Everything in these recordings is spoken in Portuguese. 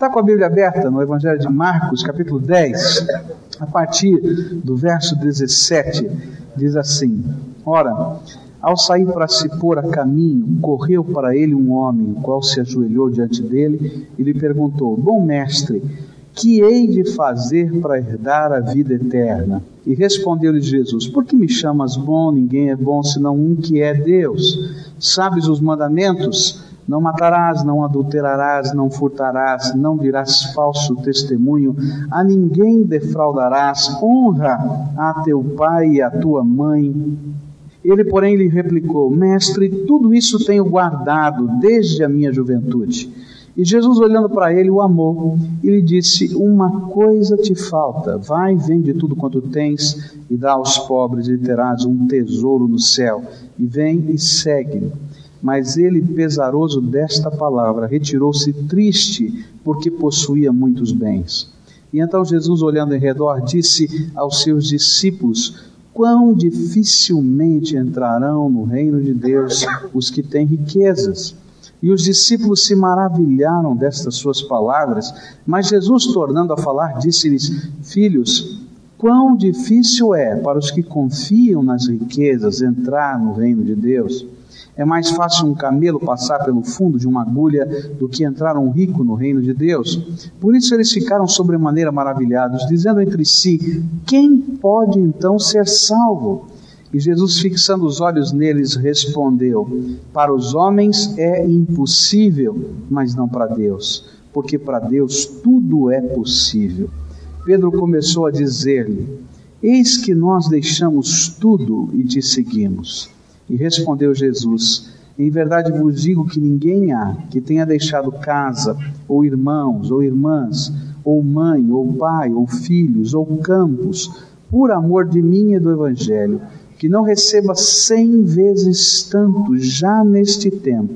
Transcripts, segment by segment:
Está com a Bíblia aberta no Evangelho de Marcos, capítulo 10, a partir do verso 17, diz assim: Ora, ao sair para se pôr a caminho, correu para ele um homem, o qual se ajoelhou diante dele e lhe perguntou: Bom mestre, que hei de fazer para herdar a vida eterna? E respondeu-lhe Jesus: Por que me chamas bom? Ninguém é bom senão um que é Deus. Sabes os mandamentos? Não matarás, não adulterarás, não furtarás, não dirás falso testemunho, a ninguém defraudarás, honra a teu pai e a tua mãe. Ele, porém, lhe replicou: Mestre, tudo isso tenho guardado desde a minha juventude. E Jesus, olhando para ele, o amou e lhe disse: Uma coisa te falta. Vai, vende tudo quanto tens e dá aos pobres, e terás um tesouro no céu. E vem e segue-me. Mas ele, pesaroso desta palavra, retirou-se triste, porque possuía muitos bens. E então Jesus, olhando em redor, disse aos seus discípulos: Quão dificilmente entrarão no reino de Deus os que têm riquezas. E os discípulos se maravilharam destas suas palavras, mas Jesus, tornando a falar, disse-lhes: Filhos, quão difícil é para os que confiam nas riquezas entrar no reino de Deus. É mais fácil um camelo passar pelo fundo de uma agulha do que entrar um rico no reino de Deus. Por isso eles ficaram sobremaneira maravilhados, dizendo entre si: Quem pode então ser salvo? E Jesus, fixando os olhos neles, respondeu: Para os homens é impossível, mas não para Deus, porque para Deus tudo é possível. Pedro começou a dizer-lhe: Eis que nós deixamos tudo e te seguimos. E respondeu Jesus: Em verdade vos digo que ninguém há que tenha deixado casa, ou irmãos, ou irmãs, ou mãe, ou pai, ou filhos, ou campos, por amor de mim e do Evangelho, que não receba cem vezes tanto já neste tempo,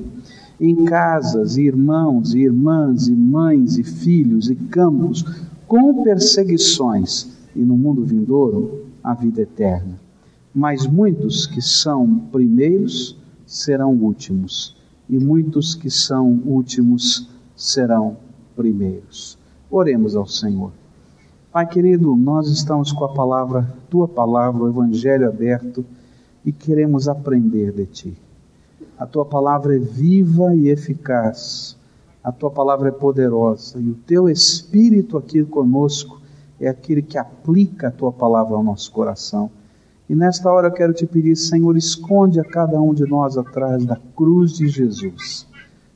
em casas, e irmãos, e irmãs, e mães, e filhos, e campos, com perseguições, e no mundo vindouro a vida eterna mas muitos que são primeiros serão últimos, e muitos que são últimos serão primeiros. Oremos ao Senhor. Pai querido, nós estamos com a palavra, tua palavra, o Evangelho aberto e queremos aprender de ti. A tua palavra é viva e eficaz, a tua palavra é poderosa e o teu Espírito aqui conosco é aquele que aplica a tua palavra ao nosso coração e nesta hora eu quero te pedir, Senhor, esconde a cada um de nós atrás da cruz de Jesus,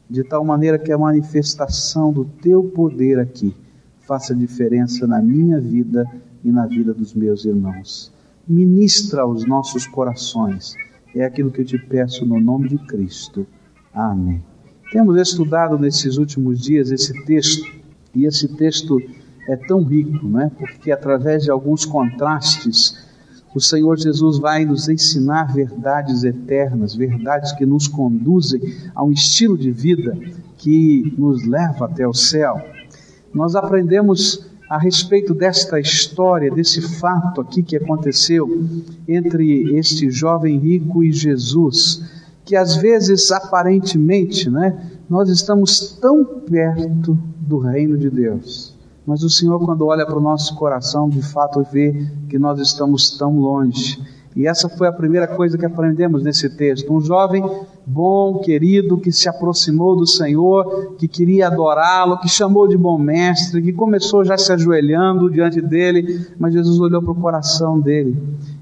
de tal maneira que a manifestação do teu poder aqui faça diferença na minha vida e na vida dos meus irmãos. Ministra aos nossos corações. É aquilo que eu te peço no nome de Cristo. Amém. Temos estudado nesses últimos dias esse texto, e esse texto é tão rico, não é? Porque através de alguns contrastes o Senhor Jesus vai nos ensinar verdades eternas, verdades que nos conduzem a um estilo de vida que nos leva até o céu. Nós aprendemos a respeito desta história, desse fato aqui que aconteceu entre este jovem rico e Jesus, que às vezes aparentemente, né, nós estamos tão perto do reino de Deus mas o Senhor, quando olha para o nosso coração, de fato vê que nós estamos tão longe. E essa foi a primeira coisa que aprendemos nesse texto. Um jovem bom, querido, que se aproximou do Senhor, que queria adorá-lo, que chamou de bom mestre, que começou já se ajoelhando diante dele, mas Jesus olhou para o coração dele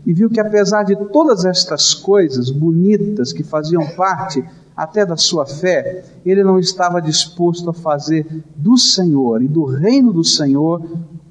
e viu que apesar de todas estas coisas bonitas que faziam parte até da sua fé, ele não estava disposto a fazer do Senhor e do reino do Senhor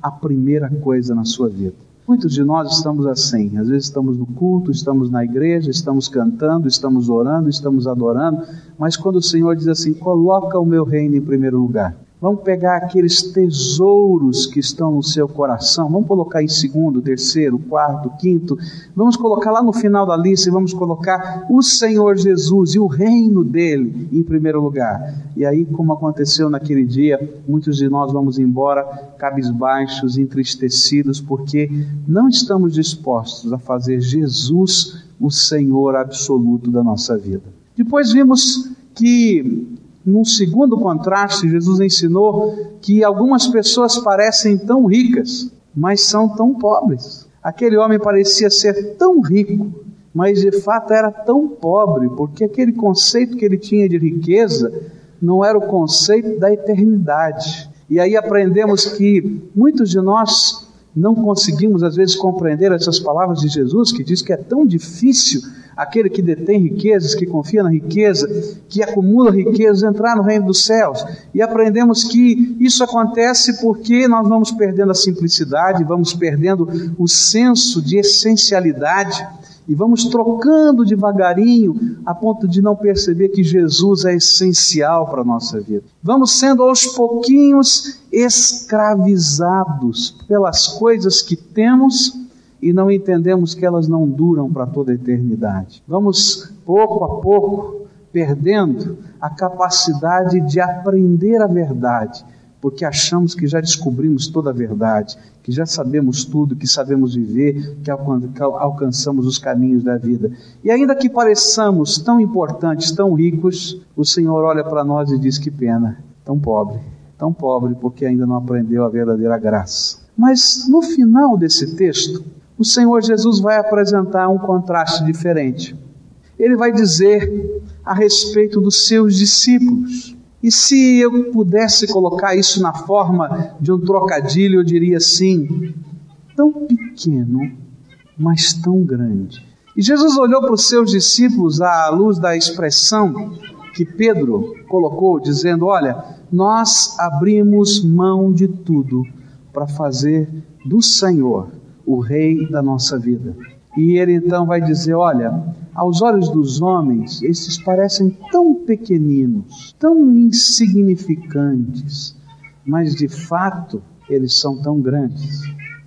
a primeira coisa na sua vida. Muitos de nós estamos assim, às vezes estamos no culto, estamos na igreja, estamos cantando, estamos orando, estamos adorando, mas quando o Senhor diz assim: coloca o meu reino em primeiro lugar, Vamos pegar aqueles tesouros que estão no seu coração, vamos colocar em segundo, terceiro, quarto, quinto, vamos colocar lá no final da lista e vamos colocar o Senhor Jesus e o reino dele em primeiro lugar. E aí, como aconteceu naquele dia, muitos de nós vamos embora cabisbaixos, entristecidos, porque não estamos dispostos a fazer Jesus o Senhor absoluto da nossa vida. Depois vimos que Num segundo contraste, Jesus ensinou que algumas pessoas parecem tão ricas, mas são tão pobres. Aquele homem parecia ser tão rico, mas de fato era tão pobre, porque aquele conceito que ele tinha de riqueza não era o conceito da eternidade. E aí aprendemos que muitos de nós não conseguimos às vezes compreender essas palavras de Jesus, que diz que é tão difícil aquele que detém riquezas, que confia na riqueza, que acumula riquezas, entrar no reino dos céus. E aprendemos que isso acontece porque nós vamos perdendo a simplicidade, vamos perdendo o senso de essencialidade e vamos trocando devagarinho a ponto de não perceber que Jesus é essencial para a nossa vida. Vamos sendo aos pouquinhos escravizados pelas coisas que temos e não entendemos que elas não duram para toda a eternidade. Vamos pouco a pouco perdendo a capacidade de aprender a verdade porque achamos que já descobrimos toda a verdade, que já sabemos tudo, que sabemos viver, que alcançamos os caminhos da vida. E ainda que pareçamos tão importantes, tão ricos, o Senhor olha para nós e diz: que pena, tão pobre, tão pobre, porque ainda não aprendeu a verdadeira graça. Mas no final desse texto, o Senhor Jesus vai apresentar um contraste diferente. Ele vai dizer a respeito dos seus discípulos. E se eu pudesse colocar isso na forma de um trocadilho, eu diria assim: tão pequeno, mas tão grande. E Jesus olhou para os seus discípulos à luz da expressão que Pedro colocou, dizendo: Olha, nós abrimos mão de tudo para fazer do Senhor o Rei da nossa vida. E ele então vai dizer: Olha, aos olhos dos homens, esses parecem tão pequeninos, tão insignificantes, mas de fato eles são tão grandes.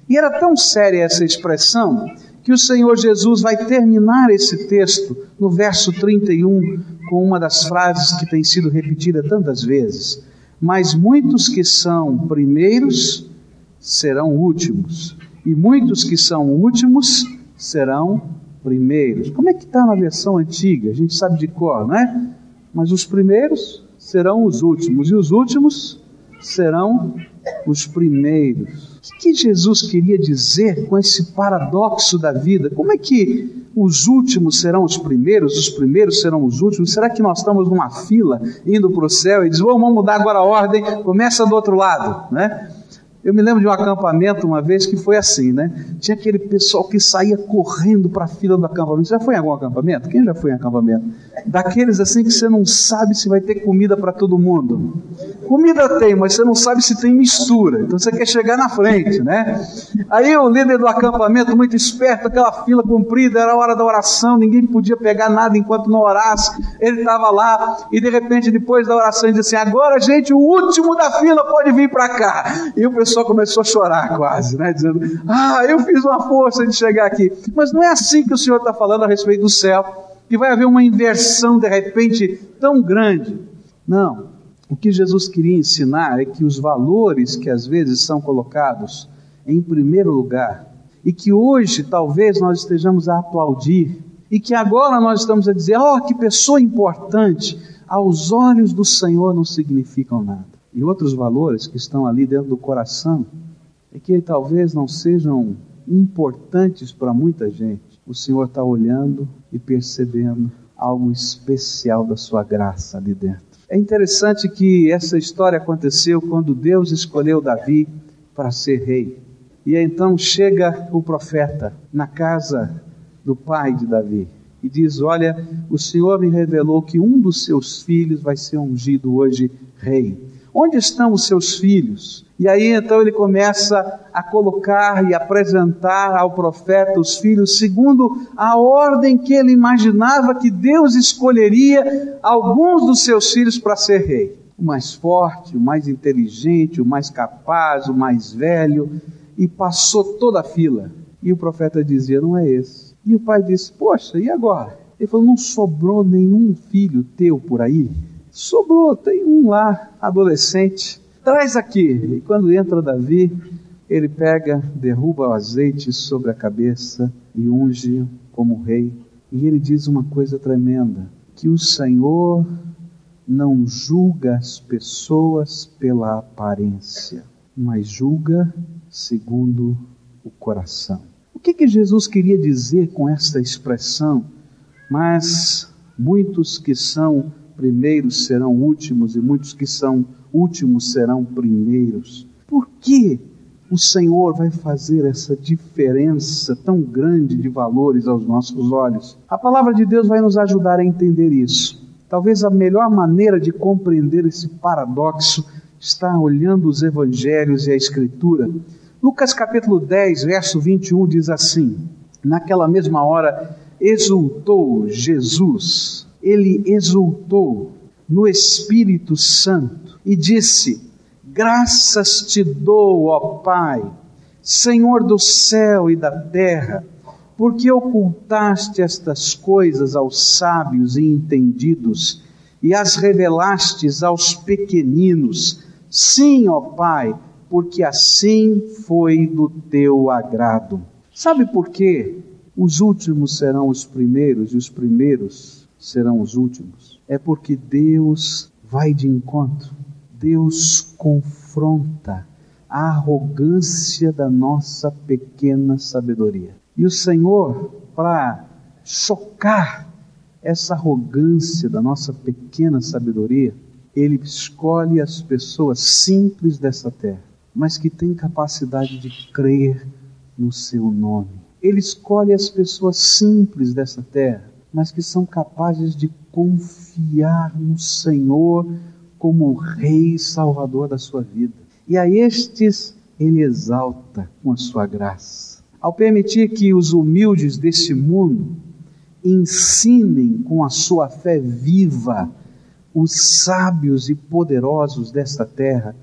E era tão séria essa expressão que o Senhor Jesus vai terminar esse texto no verso 31 com uma das frases que tem sido repetida tantas vezes: Mas muitos que são primeiros serão últimos, e muitos que são últimos serão primeiros. Como é que está na versão antiga? A gente sabe de cor, não é? Mas os primeiros serão os últimos, e os últimos serão os primeiros. O que, Jesus queria dizer com esse paradoxo da vida? Como é que os últimos serão os primeiros, os primeiros serão os últimos? Será que nós estamos numa fila indo para o céu e diz, vamos mudar agora a ordem, começa do outro lado, né? Eu me lembro de um acampamento uma vez que foi assim, né? Tinha aquele pessoal que saía correndo para a fila do acampamento. Já foi em algum acampamento? Quem já foi em acampamento? Daqueles assim que você não sabe se vai ter comida para todo mundo. Comida tem, mas você não sabe se tem mistura. Então você quer chegar na frente, né? Aí o líder do acampamento, muito esperto, aquela fila comprida, era a hora da oração, ninguém podia pegar nada enquanto não orasse. Ele estava lá e de repente, depois da oração, ele disse assim: Agora, gente, o último da fila pode vir para cá. E o pessoal pessoa começou a chorar quase, né? Dizendo, ah, eu fiz uma força de chegar aqui. Mas não é assim que o Senhor está falando a respeito do céu, que vai haver uma inversão de repente tão grande. Não. O que Jesus queria ensinar é que os valores que às vezes são colocados em primeiro lugar, e que hoje talvez nós estejamos a aplaudir, e que agora nós estamos a dizer, oh, que pessoa importante, aos olhos do Senhor não significam nada e outros valores que estão ali dentro do coração e que talvez não sejam importantes para muita gente, o Senhor está olhando e percebendo algo especial da sua graça ali dentro. É interessante que essa história aconteceu quando Deus escolheu Davi para ser rei. E então chega o profeta na casa do pai de Davi e diz: Olha, o Senhor me revelou que um dos seus filhos vai ser ungido hoje rei. Onde estão os seus filhos? E aí então ele começa a colocar e apresentar ao profeta os filhos segundo a ordem que ele imaginava que Deus escolheria alguns dos seus filhos para ser rei. O mais forte, o mais inteligente, o mais capaz, o mais velho, e passou toda a fila. E o profeta dizia: Não é esse. E o pai disse: Poxa, e agora? Ele falou: Não sobrou nenhum filho teu por aí? Sobrou, tem um lá, adolescente, traz aqui. E quando entra Davi, ele pega, derruba o azeite sobre a cabeça e unge como rei. E ele diz uma coisa tremenda: que o Senhor não julga as pessoas pela aparência, mas julga segundo o coração. O que, que Jesus queria dizer com esta expressão? Mas muitos que são primeiros serão últimos e muitos que são últimos serão primeiros. Por que o Senhor vai fazer essa diferença tão grande de valores aos nossos olhos? A palavra de Deus vai nos ajudar a entender isso. Talvez a melhor maneira de compreender esse paradoxo está olhando os evangelhos e a Escritura. Lucas capítulo 10, verso 21 diz assim: Naquela mesma hora exultou Jesus, ele exultou no Espírito Santo e disse: Graças te dou, ó Pai, Senhor do céu e da terra, porque ocultaste estas coisas aos sábios e entendidos e as revelastes aos pequeninos. Sim, ó Pai, porque assim foi do teu agrado. Sabe por quê? Os últimos serão os primeiros e os primeiros serão os últimos. É porque Deus vai de encontro. Deus confronta a arrogância da nossa pequena sabedoria. E o Senhor, para chocar essa arrogância da nossa pequena sabedoria, Ele escolhe as pessoas simples dessa terra, mas que têm capacidade de crer no Seu nome. Ele escolhe as pessoas simples dessa terra, mas que são capazes de confiar no Senhor como o Rei Salvador da sua vida. E a estes ele exalta com a sua graça. Ao permitir que os humildes deste mundo ensinem com a sua fé viva os sábios e poderosos desta terra,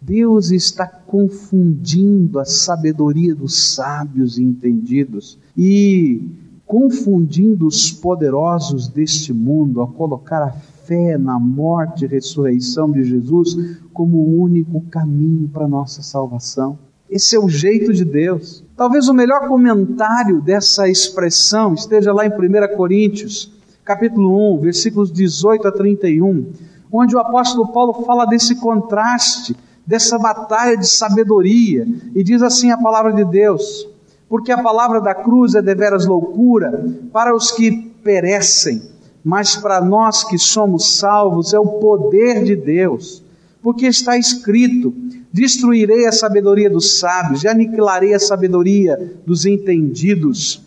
Deus está confundindo a sabedoria dos sábios e entendidos e confundindo os poderosos deste mundo a colocar a fé na morte e ressurreição de Jesus como o único caminho para a nossa salvação. Esse é o jeito de Deus. Talvez o melhor comentário dessa expressão esteja lá em 1 Coríntios, capítulo 1, versículos 18 a 31, onde o apóstolo Paulo fala desse contraste, dessa batalha de sabedoria, e diz assim a palavra de Deus: Porque a palavra da cruz é deveras loucura para os que perecem, mas para nós que somos salvos é o poder de Deus, porque está escrito: Destruirei a sabedoria dos sábios e aniquilarei a sabedoria dos entendidos.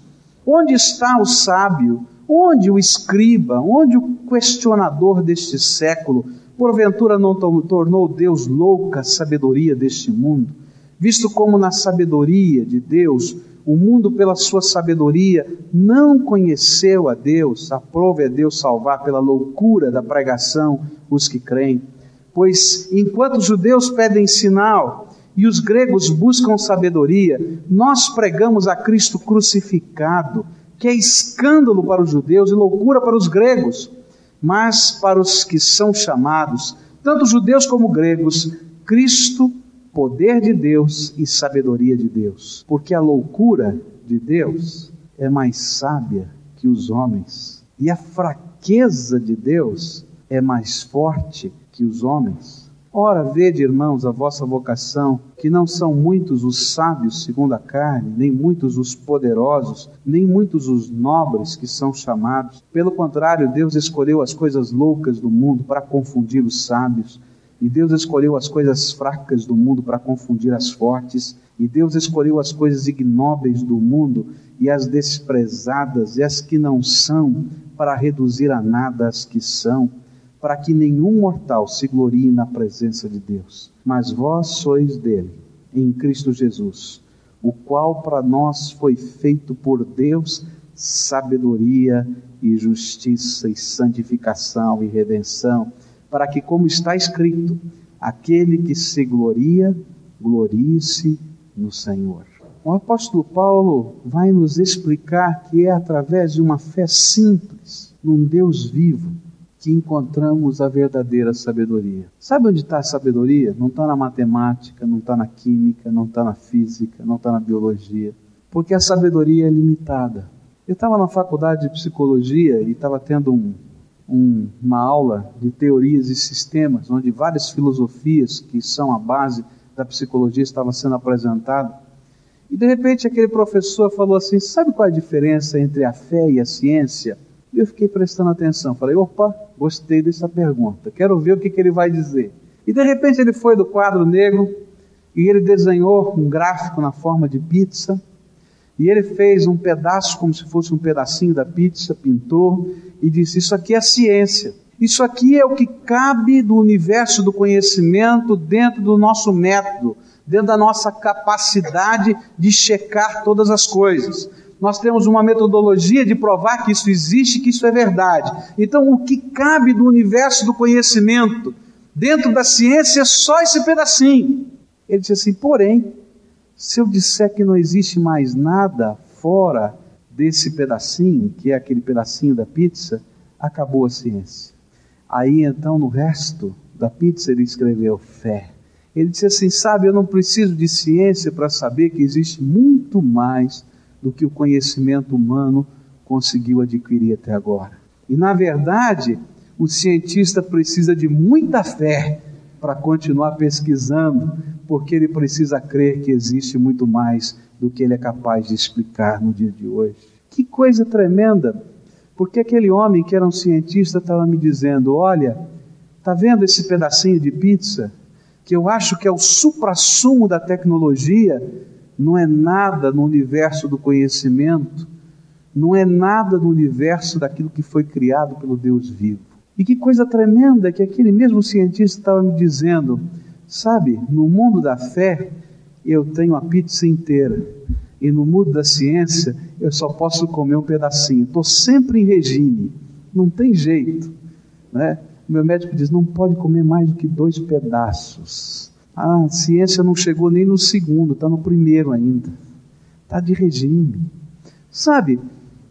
Onde está o sábio? Onde o escriba? Onde o questionador deste século? Porventura não tornou Deus louca a sabedoria deste mundo? Visto como na sabedoria de Deus o mundo, pela sua sabedoria, não conheceu a Deus, aprove a Deus salvar pela loucura da pregação os que creem. Pois enquanto os judeus pedem sinal e os gregos buscam sabedoria, nós pregamos a Cristo crucificado, que é escândalo para os judeus e loucura para os gregos, mas para os que são chamados, tanto judeus como gregos, Cristo poder de Deus e sabedoria de Deus. Porque a loucura de Deus é mais sábia que os homens, e a fraqueza de Deus é mais forte que os homens. Ora, vede, irmãos, a vossa vocação, que não são muitos os sábios segundo a carne, nem muitos os poderosos, nem muitos os nobres que são chamados. Pelo contrário, Deus escolheu as coisas loucas do mundo para confundir os sábios e Deus escolheu as coisas fracas do mundo para confundir as fortes. E Deus escolheu as coisas ignóbeis do mundo e as desprezadas e as que não são, para reduzir a nada as que são, para que nenhum mortal se glorie na presença de Deus. Mas vós sois dele, em Cristo Jesus, o qual para nós foi feito por Deus sabedoria e justiça e santificação e redenção para que, como está escrito, aquele que se gloria, glorie-se no Senhor. O apóstolo Paulo vai nos explicar que é através de uma fé simples, num Deus vivo, que encontramos a verdadeira sabedoria. Sabe onde está a sabedoria? Não está na matemática, não está na química, não está na física, não está na biologia. Porque a sabedoria é limitada. Eu estava na faculdade de psicologia e estava tendo um, um, uma aula de teorias e sistemas, onde várias filosofias que são a base da psicologia estavam sendo apresentadas. E de repente aquele professor falou assim: Sabe qual é a diferença entre a fé e a ciência? E eu fiquei prestando atenção. Falei: Opa, gostei dessa pergunta, quero ver o que, que ele vai dizer. E de repente ele foi do quadro negro e ele desenhou um gráfico na forma de pizza. E ele fez um pedaço como se fosse um pedacinho da pizza, pintou e disse: Isso aqui é ciência. Isso aqui é o que cabe do universo do conhecimento dentro do nosso método, dentro da nossa capacidade de checar todas as coisas. Nós temos uma metodologia de provar que isso existe, que isso é verdade. Então, o que cabe do universo do conhecimento dentro da ciência é só esse pedacinho. Ele disse assim: porém, se eu disser que não existe mais nada fora desse pedacinho, que é aquele pedacinho da pizza, acabou a ciência. Aí então no resto da pizza ele escreveu fé. Ele disse assim: sabe, eu não preciso de ciência para saber que existe muito mais do que o conhecimento humano conseguiu adquirir até agora. E na verdade, o cientista precisa de muita fé para continuar pesquisando, porque ele precisa crer que existe muito mais do que ele é capaz de explicar no dia de hoje. Que coisa tremenda! Porque aquele homem que era um cientista estava me dizendo: Olha, está vendo esse pedacinho de pizza? Que eu acho que é o supra-sumo da tecnologia, não é nada no universo do conhecimento, não é nada no universo daquilo que foi criado pelo Deus vivo. E que coisa tremenda que aquele mesmo cientista estava me dizendo: sabe, no mundo da fé, eu tenho a pizza inteira, e no mundo da ciência, eu só posso comer um pedacinho. Estou sempre em regime, não tem jeito. Né? O meu médico diz: não pode comer mais do que dois pedaços. A ciência não chegou nem no segundo, está no primeiro ainda. Está de regime. Sabe,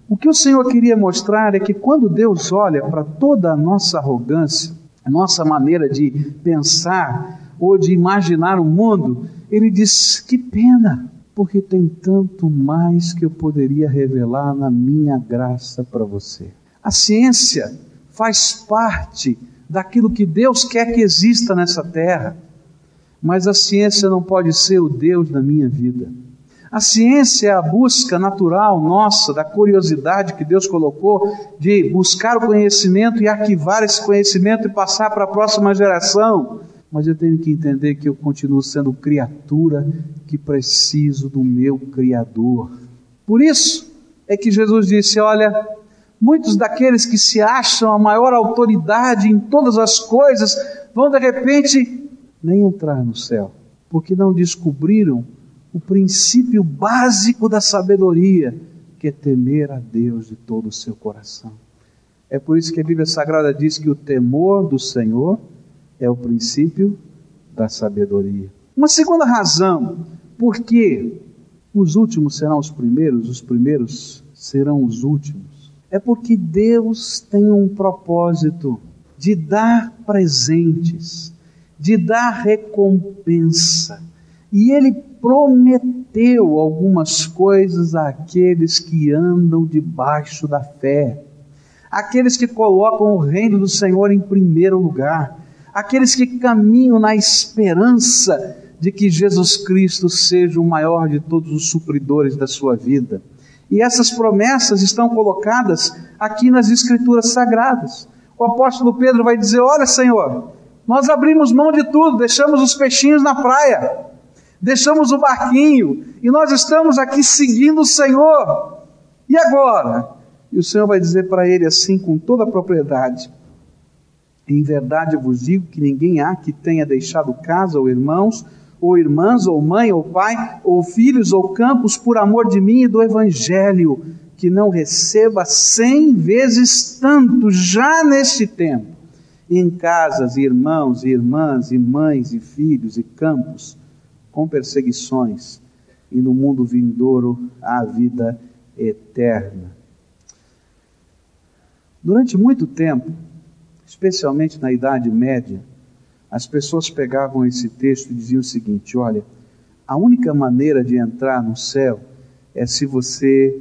o que o Senhor queria mostrar é que quando Deus olha para toda a nossa arrogância, a nossa maneira de pensar ou de imaginar o mundo, Ele diz: que pena, porque tem tanto mais que eu poderia revelar na minha graça para você. A ciência faz parte daquilo que Deus quer que exista nessa terra, mas a ciência não pode ser o Deus da minha vida. A ciência é a busca natural nossa, da curiosidade que Deus colocou, de buscar o conhecimento e arquivar esse conhecimento e passar para a próxima geração. Mas eu tenho que entender que eu continuo sendo criatura que preciso do meu Criador. Por isso é que Jesus disse: Olha, muitos daqueles que se acham a maior autoridade em todas as coisas vão de repente nem entrar no céu, porque não descobriram o princípio básico da sabedoria, que é temer a Deus de todo o seu coração. É por isso que a Bíblia Sagrada diz que o temor do Senhor é o princípio da sabedoria. Uma segunda razão por que os últimos serão os primeiros, os primeiros serão os últimos, é porque Deus tem um propósito de dar presentes, de dar recompensa. E Ele prometeu algumas coisas àqueles que andam debaixo da fé, aqueles que colocam o reino do Senhor em primeiro lugar, aqueles que caminham na esperança de que Jesus Cristo seja o maior de todos os supridores da sua vida. E essas promessas estão colocadas aqui nas Escrituras Sagradas. O apóstolo Pedro vai dizer: Olha, Senhor, nós abrimos mão de tudo, deixamos os peixinhos na praia deixamos o barquinho e nós estamos aqui seguindo o Senhor. E agora? E o Senhor vai dizer para ele assim, com toda a propriedade: Em verdade vos digo que ninguém há que tenha deixado casa ou irmãos, ou irmãs, ou mãe, ou pai, ou filhos, ou campos, por amor de mim e do Evangelho, que não receba cem vezes tanto já neste tempo, em casas, irmãos, irmãs, e mães, e filhos, e campos, com perseguições, e no mundo vindouro a vida eterna. Durante muito tempo, especialmente na Idade Média, as pessoas pegavam esse texto e diziam o seguinte: olha, a única maneira de entrar no céu é se você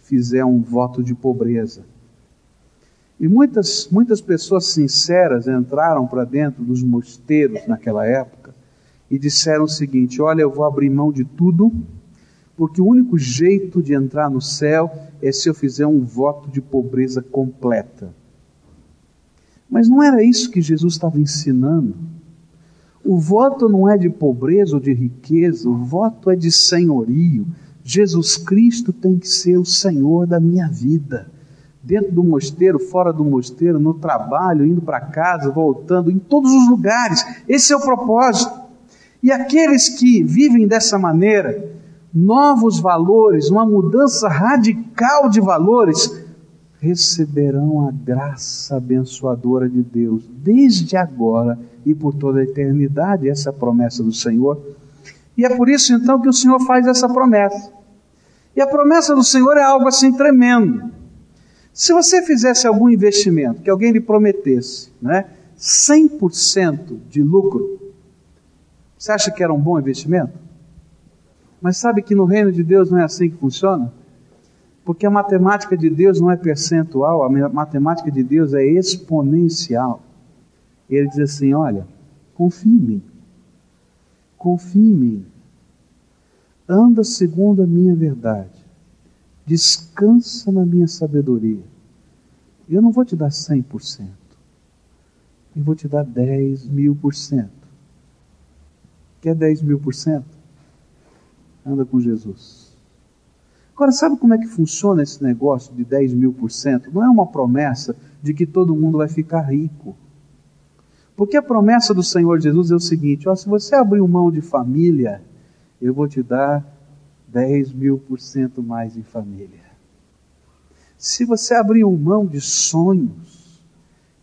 fizer um voto de pobreza. E muitas, muitas pessoas sinceras entraram para dentro dos mosteiros naquela época e disseram o seguinte: Olha, eu vou abrir mão de tudo, porque o único jeito de entrar no céu é se eu fizer um voto de pobreza completa. Mas não era isso que Jesus estava ensinando. O voto não é de pobreza ou de riqueza, o voto é de senhorio. Jesus Cristo tem que ser o Senhor da minha vida dentro do mosteiro, fora do mosteiro, no trabalho, indo para casa, voltando, em todos os lugares. Esse é o propósito. E aqueles que vivem dessa maneira, novos valores, uma mudança radical de valores, receberão a graça abençoadora de Deus, desde agora e por toda a eternidade. Essa é a promessa do Senhor. E é por isso então que o Senhor faz essa promessa. E a promessa do Senhor é algo assim tremendo. Se você fizesse algum investimento que alguém lhe prometesse, né, 100% de lucro, você acha que era um bom investimento? Mas sabe que no reino de Deus não é assim que funciona? Porque a matemática de Deus não é percentual, a matemática de Deus é exponencial. Ele diz assim: Olha, confie em mim, confie em mim, anda segundo a minha verdade descansa na minha sabedoria. Eu não vou te dar 100%, eu vou te dar 10 mil por cento. Quer 10 mil por cento? Anda com Jesus. Agora, sabe como é que funciona esse negócio de 10 mil por cento? Não é uma promessa de que todo mundo vai ficar rico. Porque a promessa do Senhor Jesus é o seguinte: ó, se você abrir mão de família, eu vou te dar 10 mil por cento mais em família. Se você abrir mão de sonhos,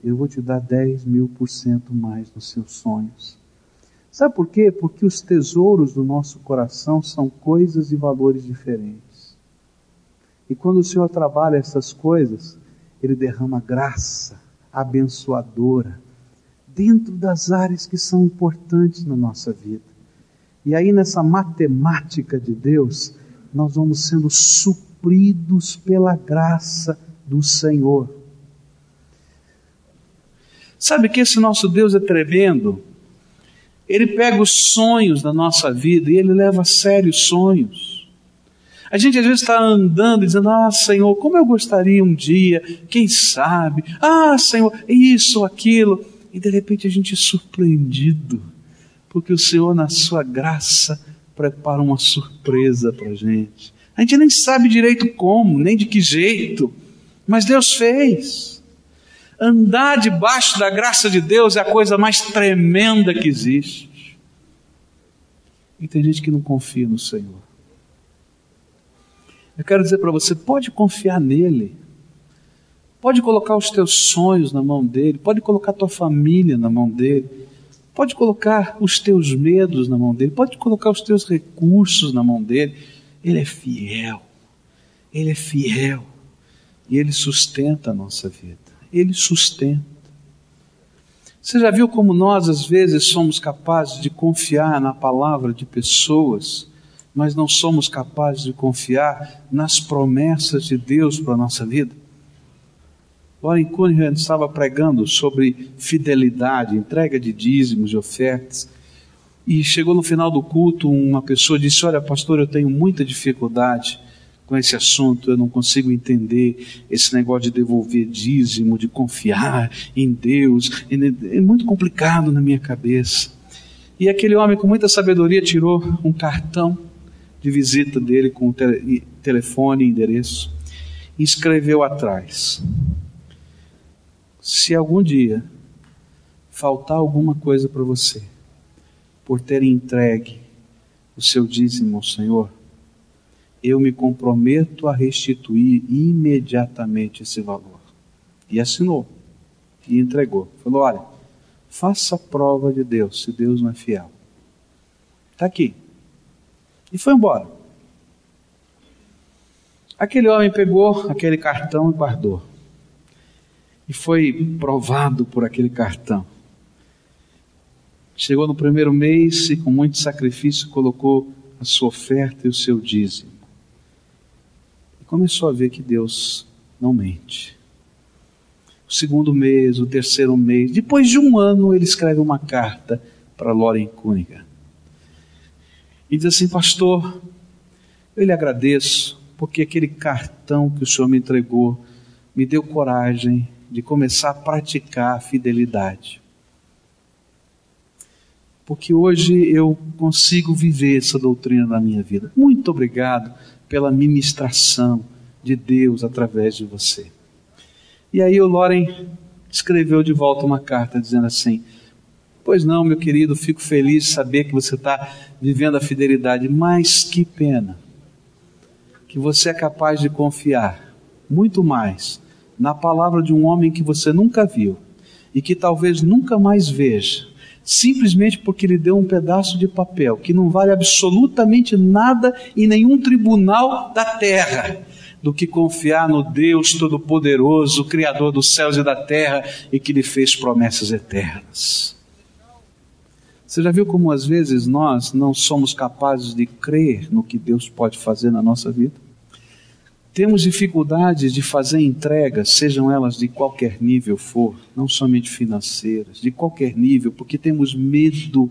eu vou te dar 10 mil por cento mais nos seus sonhos. Sabe por quê? Porque os tesouros do nosso coração são coisas e valores diferentes. E quando o Senhor trabalha essas coisas, Ele derrama graça abençoadora dentro das áreas que são importantes na nossa vida. E aí, nessa matemática de Deus, nós vamos sendo supridos pela graça do Senhor. Sabe que esse nosso Deus é tremendo? Ele pega os sonhos da nossa vida e ele leva a sério os sonhos. A gente às vezes está andando dizendo: Ah, Senhor, como eu gostaria um dia, quem sabe? Ah, Senhor, isso aquilo. E de repente a gente é surpreendido porque o Senhor, na sua graça, prepara uma surpresa para a gente. A gente nem sabe direito como, nem de que jeito, mas Deus fez. Andar debaixo da graça de Deus é a coisa mais tremenda que existe. E tem gente que não confia no Senhor. Eu quero dizer para você: pode confiar nele. Pode colocar os teus sonhos na mão dele, pode colocar tua família na mão dele. Pode colocar os teus medos na mão dele, pode colocar os teus recursos na mão dele. Ele é fiel. Ele é fiel. E ele sustenta a nossa vida. Ele sustenta. Você já viu como nós, às vezes, somos capazes de confiar na palavra de pessoas, mas não somos capazes de confiar nas promessas de Deus para a nossa vida? Warren Cunningham estava pregando sobre fidelidade, entrega de dízimos e ofertas. E chegou no final do culto, uma pessoa disse: Olha, pastor, eu tenho muita dificuldade com esse assunto, eu não consigo entender esse negócio de devolver dízimo, de confiar em Deus, é muito complicado na minha cabeça. E aquele homem, com muita sabedoria, tirou um cartão de visita dele com telefone e endereço e escreveu atrás: se algum dia faltar alguma coisa para você, por ter entregue o seu dízimo ao Senhor, eu me comprometo a restituir imediatamente esse valor. E assinou, e entregou. Falou: olha, faça prova de Deus, se Deus não é fiel. Está aqui. E foi embora. Aquele homem pegou aquele cartão e guardou e foi provado por aquele cartão. Chegou no primeiro mês e, com muito sacrifício, colocou a sua oferta e o seu dízimo. E começou a ver que Deus não mente. O segundo mês, o terceiro mês. Depois de um ano, ele escreve uma carta para Loren Cunningham. E diz assim: Pastor, eu lhe agradeço porque aquele cartão que o Senhor me entregou me deu coragem de começar a praticar a fidelidade. Porque hoje eu consigo viver essa doutrina na minha vida. Muito obrigado pela ministração de Deus através de você. E aí o Loren escreveu de volta uma carta dizendo assim: Pois não, meu querido, fico feliz de saber que você está vivendo a fidelidade, mas que pena que você é capaz de confiar muito mais na palavra de um homem que você nunca viu e que talvez nunca mais veja, simplesmente porque lhe deu um pedaço de papel que não vale absolutamente nada em nenhum tribunal da terra do que confiar no Deus Todo-Poderoso, Criador dos céus e da terra e que lhe fez promessas eternas. Você já viu como às vezes nós não somos capazes de crer no que Deus pode fazer na nossa vida? Temos dificuldades de fazer entregas, sejam elas de qualquer nível for, não somente financeiras, de qualquer nível, porque temos medo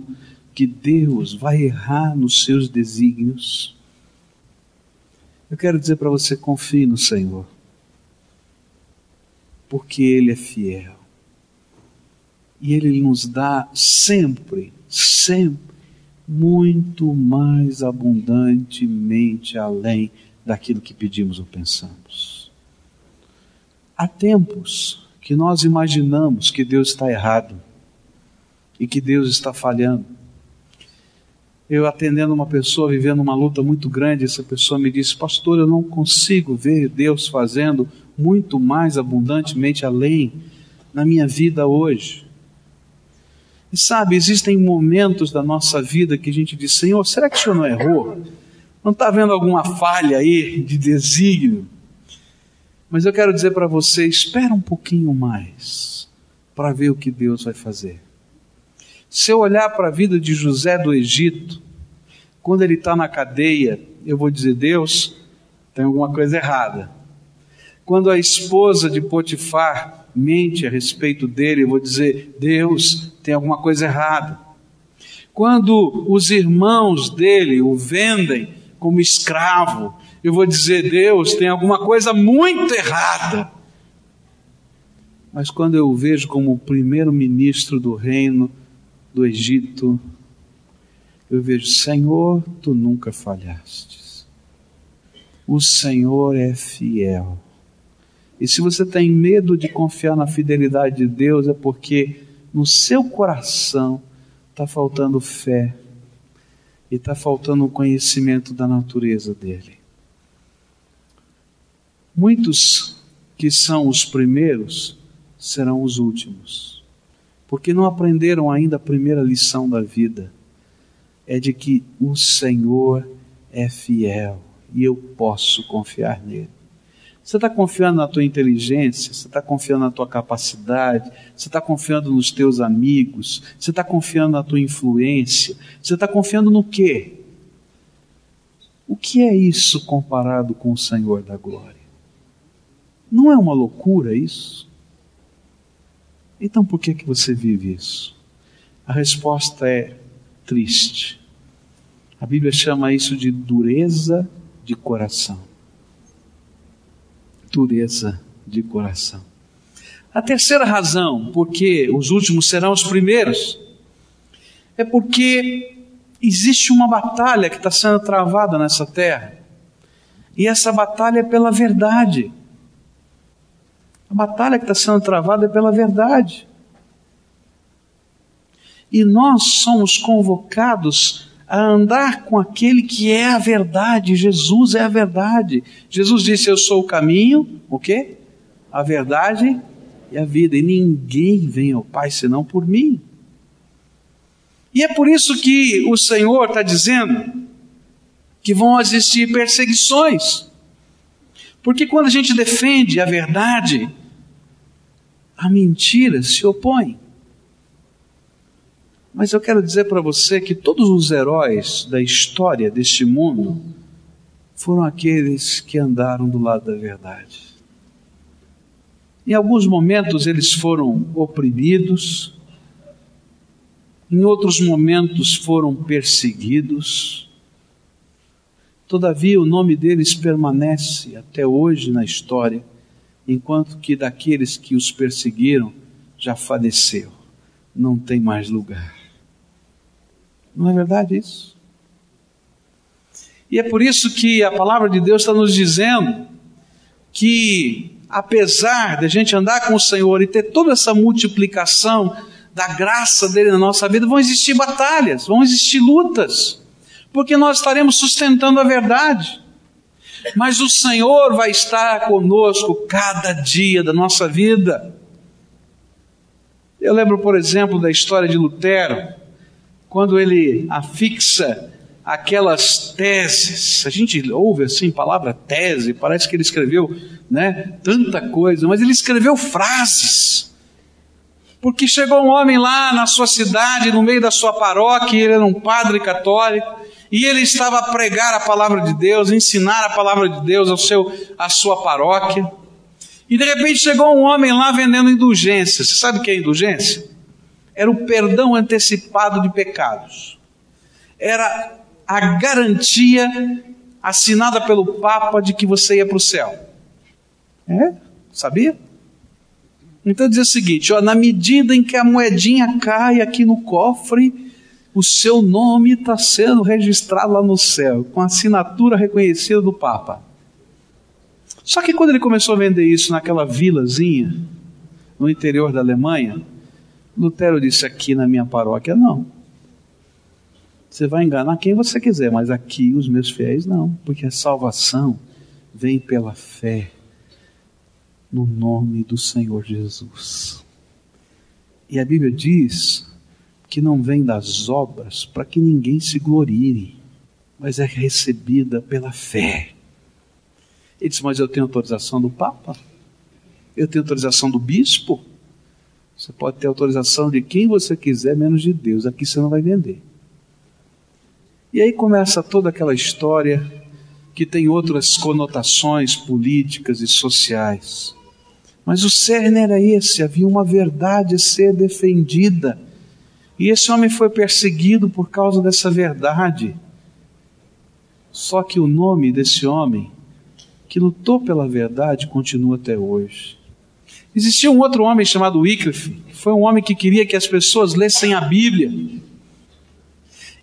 que Deus vai errar nos seus desígnios. Eu quero dizer para você: confie no Senhor, porque Ele é fiel. E Ele nos dá sempre, sempre, muito mais abundantemente além daquilo que pedimos ou pensamos. Há tempos que nós imaginamos que Deus está errado e que Deus está falhando eu atendendo uma pessoa vivendo uma luta muito grande, essa pessoa me disse: Pastor, eu não consigo ver Deus fazendo muito mais abundantemente além na minha vida hoje. E sabe, existem momentos da nossa vida que a gente diz: Senhor, será que o Senhor não errou? Não está vendo alguma falha aí de desígnio? Mas eu quero dizer para você: espera um pouquinho mais para ver o que Deus vai fazer. Se eu olhar para a vida de José do Egito, quando ele está na cadeia, eu vou dizer: Deus, tem alguma coisa errada. Quando a esposa de Potifar mente a respeito dele, eu vou dizer: Deus, tem alguma coisa errada. Quando os irmãos dele o vendem como escravo, eu vou dizer: Deus, tem alguma coisa muito errada. Mas quando eu o vejo como o primeiro ministro do reino, do Egito, eu vejo, Senhor, tu nunca falhastes. O Senhor é fiel. E se você tem medo de confiar na fidelidade de Deus, é porque no seu coração está faltando fé e está faltando o conhecimento da natureza dele. Muitos que são os primeiros serão os últimos porque não aprenderam ainda a primeira lição da vida: é de que o Senhor é fiel e eu posso confiar nele. Você está confiando na tua inteligência, você está confiando na tua capacidade, você está confiando nos teus amigos, você está confiando na tua influência, você está confiando no quê? O que é isso comparado com o Senhor da glória? Não é uma loucura isso? Então por que, que você vive isso? A resposta é triste. A Bíblia chama isso de dureza de coração. Dureza de coração. A terceira razão por que os últimos serão os primeiros é porque existe uma batalha que está sendo travada nessa terra. E essa batalha é pela verdade. A batalha que está sendo travada é pela verdade. E nós somos convocados a andar com aquele que é a verdade. Jesus é a verdade. Jesus disse: Eu sou o caminho, o quê? A verdade e a vida. E ninguém vem ao Pai senão por mim. E é por isso que o Senhor está dizendo que vão existir perseguições. Porque quando a gente defende a verdade, a mentira se opõe. Mas eu quero dizer para você que todos os heróis da história deste mundo foram aqueles que andaram do lado da verdade. Em alguns momentos eles foram oprimidos, em outros momentos foram perseguidos. Todavia, o nome deles permanece até hoje na história, enquanto que daqueles que os perseguiram já faleceu, não tem mais lugar. Não é verdade isso? E é por isso que a palavra de Deus está nos dizendo que apesar de a gente andar com o Senhor e ter toda essa multiplicação da graça dele na nossa vida, vão existir batalhas, vão existir lutas, porque nós estaremos sustentando a verdade. Mas o Senhor vai estar conosco cada dia da nossa vida. Eu lembro, por exemplo, da história de Lutero, quando ele afixa aquelas teses. A gente ouve assim, palavra tese, parece que ele escreveu, né, tanta coisa, mas ele escreveu frases. Porque chegou um homem lá na sua cidade, no meio da sua paróquia, ele era um padre católico, e ele estava a pregar a palavra de Deus, ensinar a palavra de Deus ao seu, à sua paróquia. E de repente chegou um homem lá vendendo indulgência. Você sabe o que é indulgência? Era o perdão antecipado de pecados. Era a garantia assinada pelo Papa de que você ia para o céu. É? Sabia? Então diz o seguinte: ó, na medida em que a moedinha cai aqui no cofre, o seu nome está sendo registrado lá no céu, com a assinatura reconhecida do Papa. Só que quando ele começou a vender isso naquela vilazinha, no interior da Alemanha, Lutero disse: aqui na minha paróquia não. Você vai enganar quem você quiser, mas aqui os meus fiéis não, porque a salvação vem pela fé no nome do Senhor Jesus. E a Bíblia diz que não vem das obras para que ninguém se glorie, mas é recebida pela fé. Ele disse: Mas eu tenho autorização do Papa, eu tenho autorização do bispo. Você pode ter autorização de quem você quiser, menos de Deus. Aqui você não vai vender. E aí começa toda aquela história que tem outras conotações políticas e sociais. Mas o cerne era esse: havia uma verdade a ser defendida. E esse homem foi perseguido por causa dessa verdade. Só que o nome desse homem, que lutou pela verdade, continua até hoje. Existia um outro homem chamado Wycliffe, que foi um homem que queria que as pessoas lessem a Bíblia.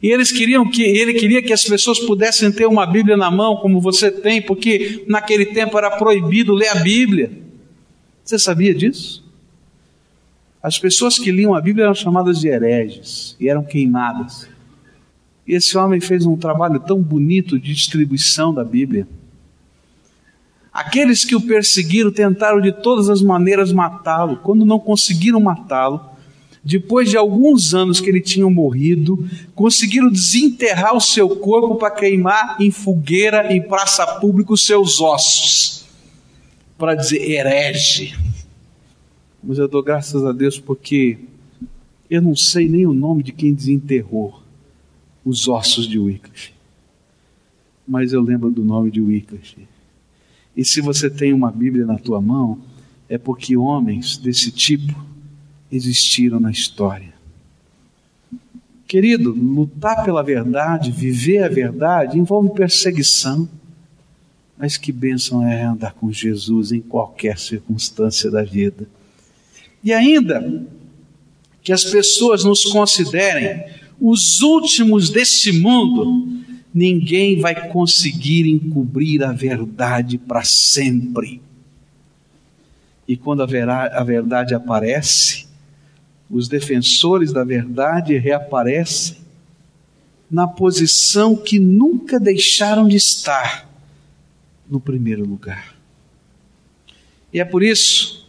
E eles queriam que ele queria que as pessoas pudessem ter uma Bíblia na mão, como você tem, porque naquele tempo era proibido ler a Bíblia. Você sabia disso? As pessoas que liam a Bíblia eram chamadas de hereges e eram queimadas. E esse homem fez um trabalho tão bonito de distribuição da Bíblia. Aqueles que o perseguiram tentaram de todas as maneiras matá-lo. Quando não conseguiram matá-lo, depois de alguns anos que ele tinha morrido, conseguiram desenterrar o seu corpo para queimar em fogueira em praça pública os seus ossos, para dizer herege. Mas eu dou graças a Deus porque eu não sei nem o nome de quem desenterrou os ossos de Wycliffe, mas eu lembro do nome de Wycliffe. E se você tem uma Bíblia na tua mão, é porque homens desse tipo existiram na história. Querido, lutar pela verdade, viver a verdade, envolve perseguição. Mas que bênção é andar com Jesus em qualquer circunstância da vida. E ainda que as pessoas nos considerem os últimos desse mundo, ninguém vai conseguir encobrir a verdade para sempre. E quando a, verdade aparece, os defensores da verdade reaparecem na posição que nunca deixaram de estar no primeiro lugar. E é por isso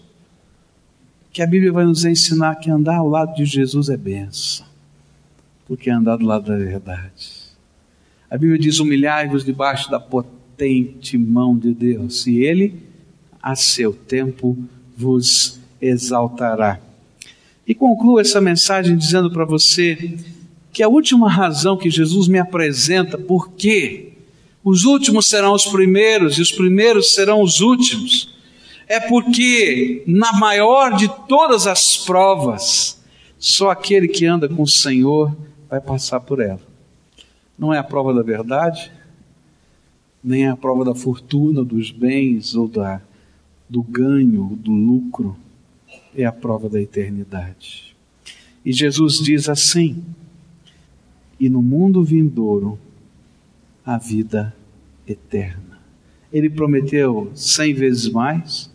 que a Bíblia vai nos ensinar que andar ao lado de Jesus é benção, porque andar do lado da verdade. A Bíblia diz: humilhai-vos debaixo da potente mão de Deus, e Ele, a seu tempo, vos exaltará. E concluo essa mensagem dizendo para você que a última razão que Jesus me apresenta, porque os últimos serão os primeiros e os primeiros serão os últimos, é porque, na maior de todas as provas, só aquele que anda com o Senhor vai passar por ela. Não é a prova da verdade, nem é a prova da fortuna, dos bens ou da, do ganho, do lucro, é a prova da eternidade. E Jesus diz assim: e no mundo vindouro a vida eterna. Ele prometeu cem vezes mais,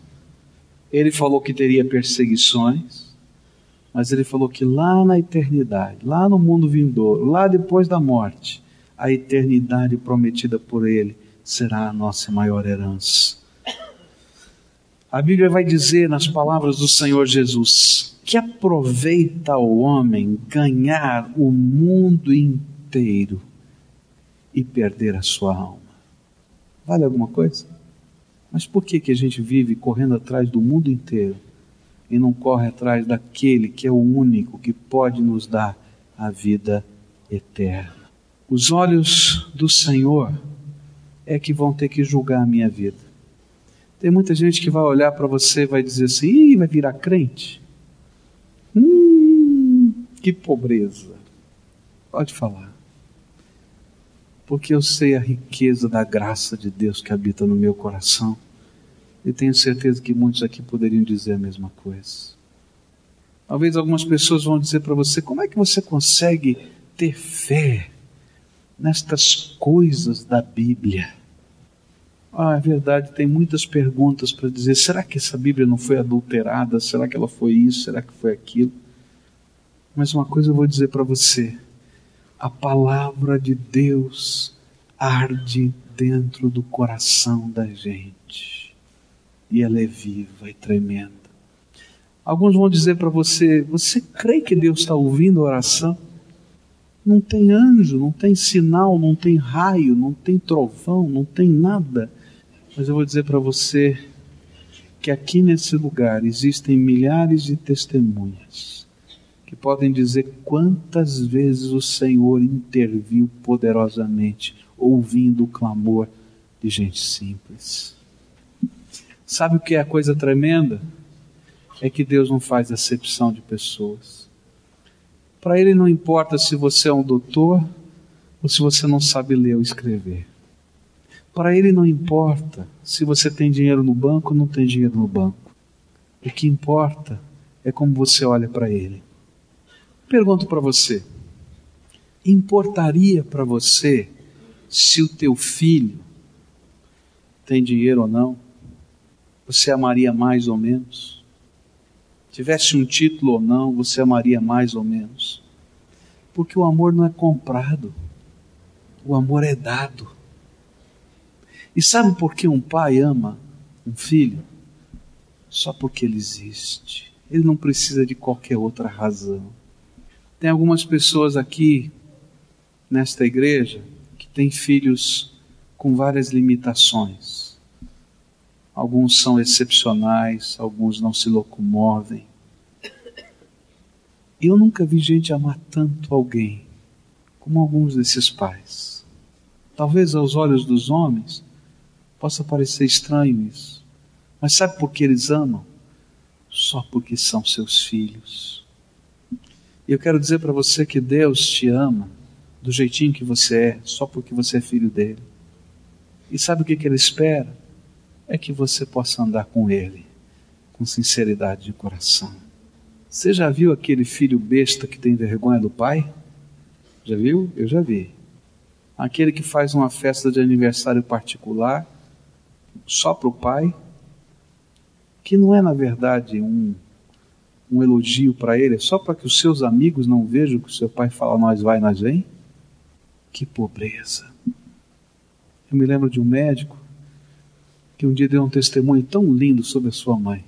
ele falou que teria perseguições, mas ele falou que lá na eternidade, lá no mundo vindouro, lá depois da morte, a eternidade prometida por ele será a nossa maior herança. A Bíblia vai dizer nas palavras do Senhor Jesus: que aproveita o homem ganhar o mundo inteiro e perder a sua alma? Vale alguma coisa? Mas por que, que a gente vive correndo atrás do mundo inteiro e não corre atrás daquele que é o único que pode nos dar a vida eterna? Os olhos do Senhor é que vão ter que julgar a minha vida. Tem muita gente que vai olhar para você e vai dizer assim: Ih, vai virar crente. Hum, que pobreza. Pode falar. Porque eu sei a riqueza da graça de Deus que habita no meu coração. E tenho certeza que muitos aqui poderiam dizer a mesma coisa. Talvez algumas pessoas vão dizer para você: como é que você consegue ter fé nestas coisas da Bíblia? Ah, é verdade, tem muitas perguntas para dizer: será que essa Bíblia não foi adulterada? Será que ela foi isso? Será que foi aquilo? Mas uma coisa eu vou dizer para você: a palavra de Deus arde dentro do coração da gente, e ela é viva e tremenda. Alguns vão dizer para você: você crê que Deus está ouvindo a oração? Não tem anjo, não tem sinal, não tem raio, não tem trovão, não tem nada mas eu vou dizer para você que aqui nesse lugar existem milhares de testemunhas que podem dizer quantas vezes o Senhor interviu poderosamente, ouvindo o clamor de gente simples. Sabe o que é a coisa tremenda? É que Deus não faz acepção de pessoas. Para Ele não importa se você é um doutor ou se você não sabe ler ou escrever. Para ele não importa se você tem dinheiro no banco ou não tem dinheiro no banco. O que importa é como você olha para ele. Pergunto para você: importaria para você se o teu filho tem dinheiro ou não? Você amaria mais ou menos? Tivesse um título ou não, você amaria mais ou menos? Porque o amor não é comprado, o amor é dado. E sabe por que um pai ama um filho? Só porque ele existe. Ele não precisa de qualquer outra razão. Tem algumas pessoas aqui nesta igreja que têm filhos com várias limitações. Alguns são excepcionais, alguns não se locomovem. Eu nunca vi gente amar tanto alguém como alguns desses pais. Talvez aos olhos dos homens, Possa parecer estranho isso, mas sabe por que eles amam? Só porque são seus filhos. E eu quero dizer para você que Deus te ama do jeitinho que você é, só porque você é filho dele. E sabe o que, que ele espera? É que você possa andar com ele, com sinceridade de coração. Você já viu aquele filho besta que tem vergonha do pai? Já viu? Eu já vi. Aquele que faz uma festa de aniversário particular só para o pai, que não é na verdade um, um elogio para ele, é só para que os seus amigos não vejam que o seu pai fala nós vai, nós vem? Que pobreza. Eu me lembro de um médico que um dia deu um testemunho tão lindo sobre a sua mãe.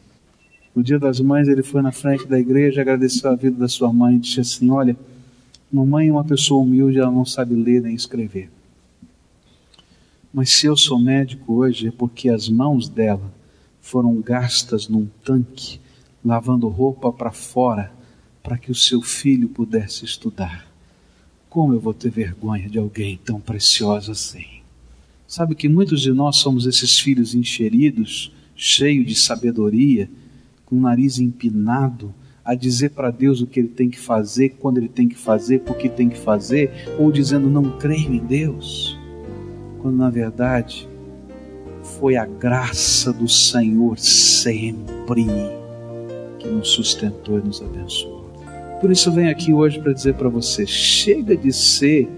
No dia das mães, ele foi na frente da igreja, agradeceu a vida da sua mãe e disse assim: Olha, mamãe é uma pessoa humilde, ela não sabe ler nem escrever. Mas se eu sou médico hoje é porque as mãos dela foram gastas num tanque, lavando roupa para fora, para que o seu filho pudesse estudar. Como eu vou ter vergonha de alguém tão precioso assim? Sabe que muitos de nós somos esses filhos encheridos, cheio de sabedoria, com o nariz empinado, a dizer para Deus o que ele tem que fazer, quando ele tem que fazer, por que tem que fazer, ou dizendo não creio em Deus, quando na verdade foi a graça do Senhor sempre que nos sustentou e nos abençoou. Por isso venho aqui hoje para dizer para você: chega de ser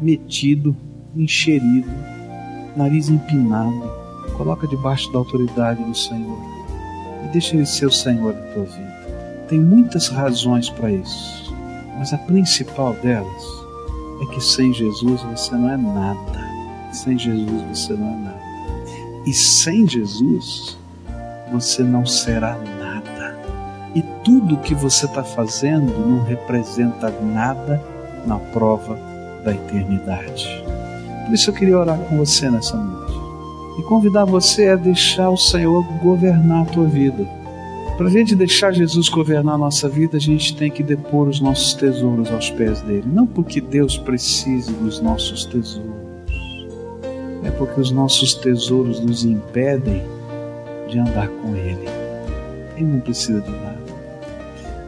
metido, encherido, nariz empinado. Coloca debaixo da autoridade do Senhor e deixa Ele ser o Senhor da tua vida. Tem muitas razões para isso, mas a principal delas é que sem Jesus você não é nada. Sem Jesus você não é nada. E sem Jesus você não será nada. E tudo que você está fazendo não representa nada na prova da eternidade. Por isso eu queria orar com você nessa noite e convidar você a deixar o Senhor governar a tua vida. Para a gente deixar Jesus governar a nossa vida, a gente tem que depor os nossos tesouros aos pés dele. Não porque Deus precise dos nossos tesouros, é porque os nossos tesouros nos impedem de andar com Ele. Ele não precisa de nada.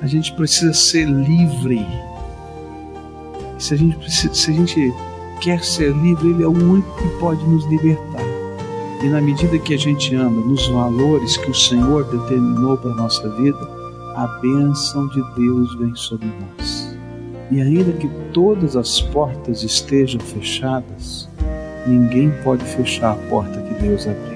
A gente precisa ser livre. Se a gente, se a gente quer ser livre, Ele é o único que pode nos libertar. E na medida que a gente anda nos valores que o Senhor determinou para a nossa vida, a bênção de Deus vem sobre nós. E ainda que todas as portas estejam fechadas, ninguém pode fechar a porta que Deus abriu.